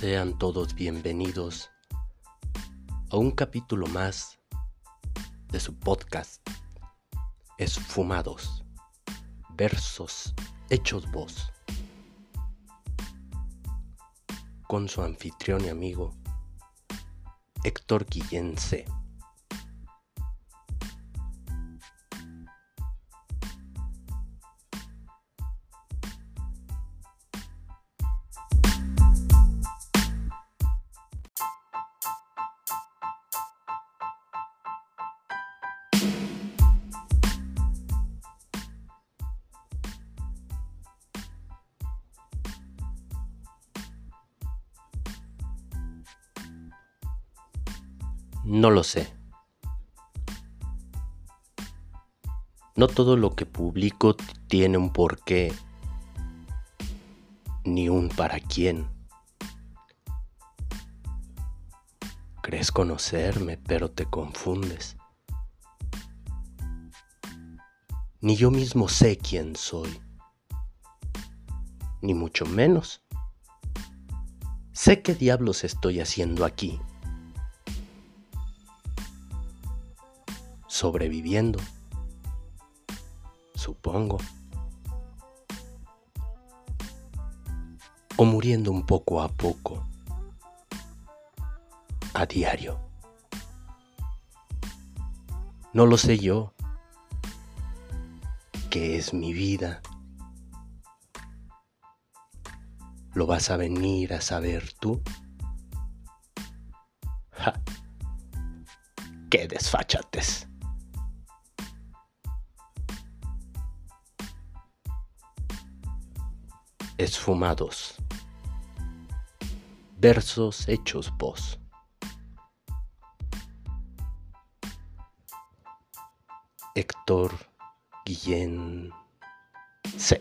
Sean todos bienvenidos a un capítulo más de su podcast Esfumados, versos hechos voz, con su anfitrión y amigo Héctor Guillén C. No lo sé. No todo lo que publico tiene un porqué ni un para quién. Crees conocerme, pero te confundes. Ni yo mismo sé quién soy, ni mucho menos. Sé qué diablos estoy haciendo aquí. Sobreviviendo, supongo. O muriendo un poco a poco, a diario. No lo sé yo, que es mi vida. ¿Lo vas a venir a saber tú? ¡Ja! ¡Qué desfachates! Esfumados. Versos hechos voz. Héctor Guillén C.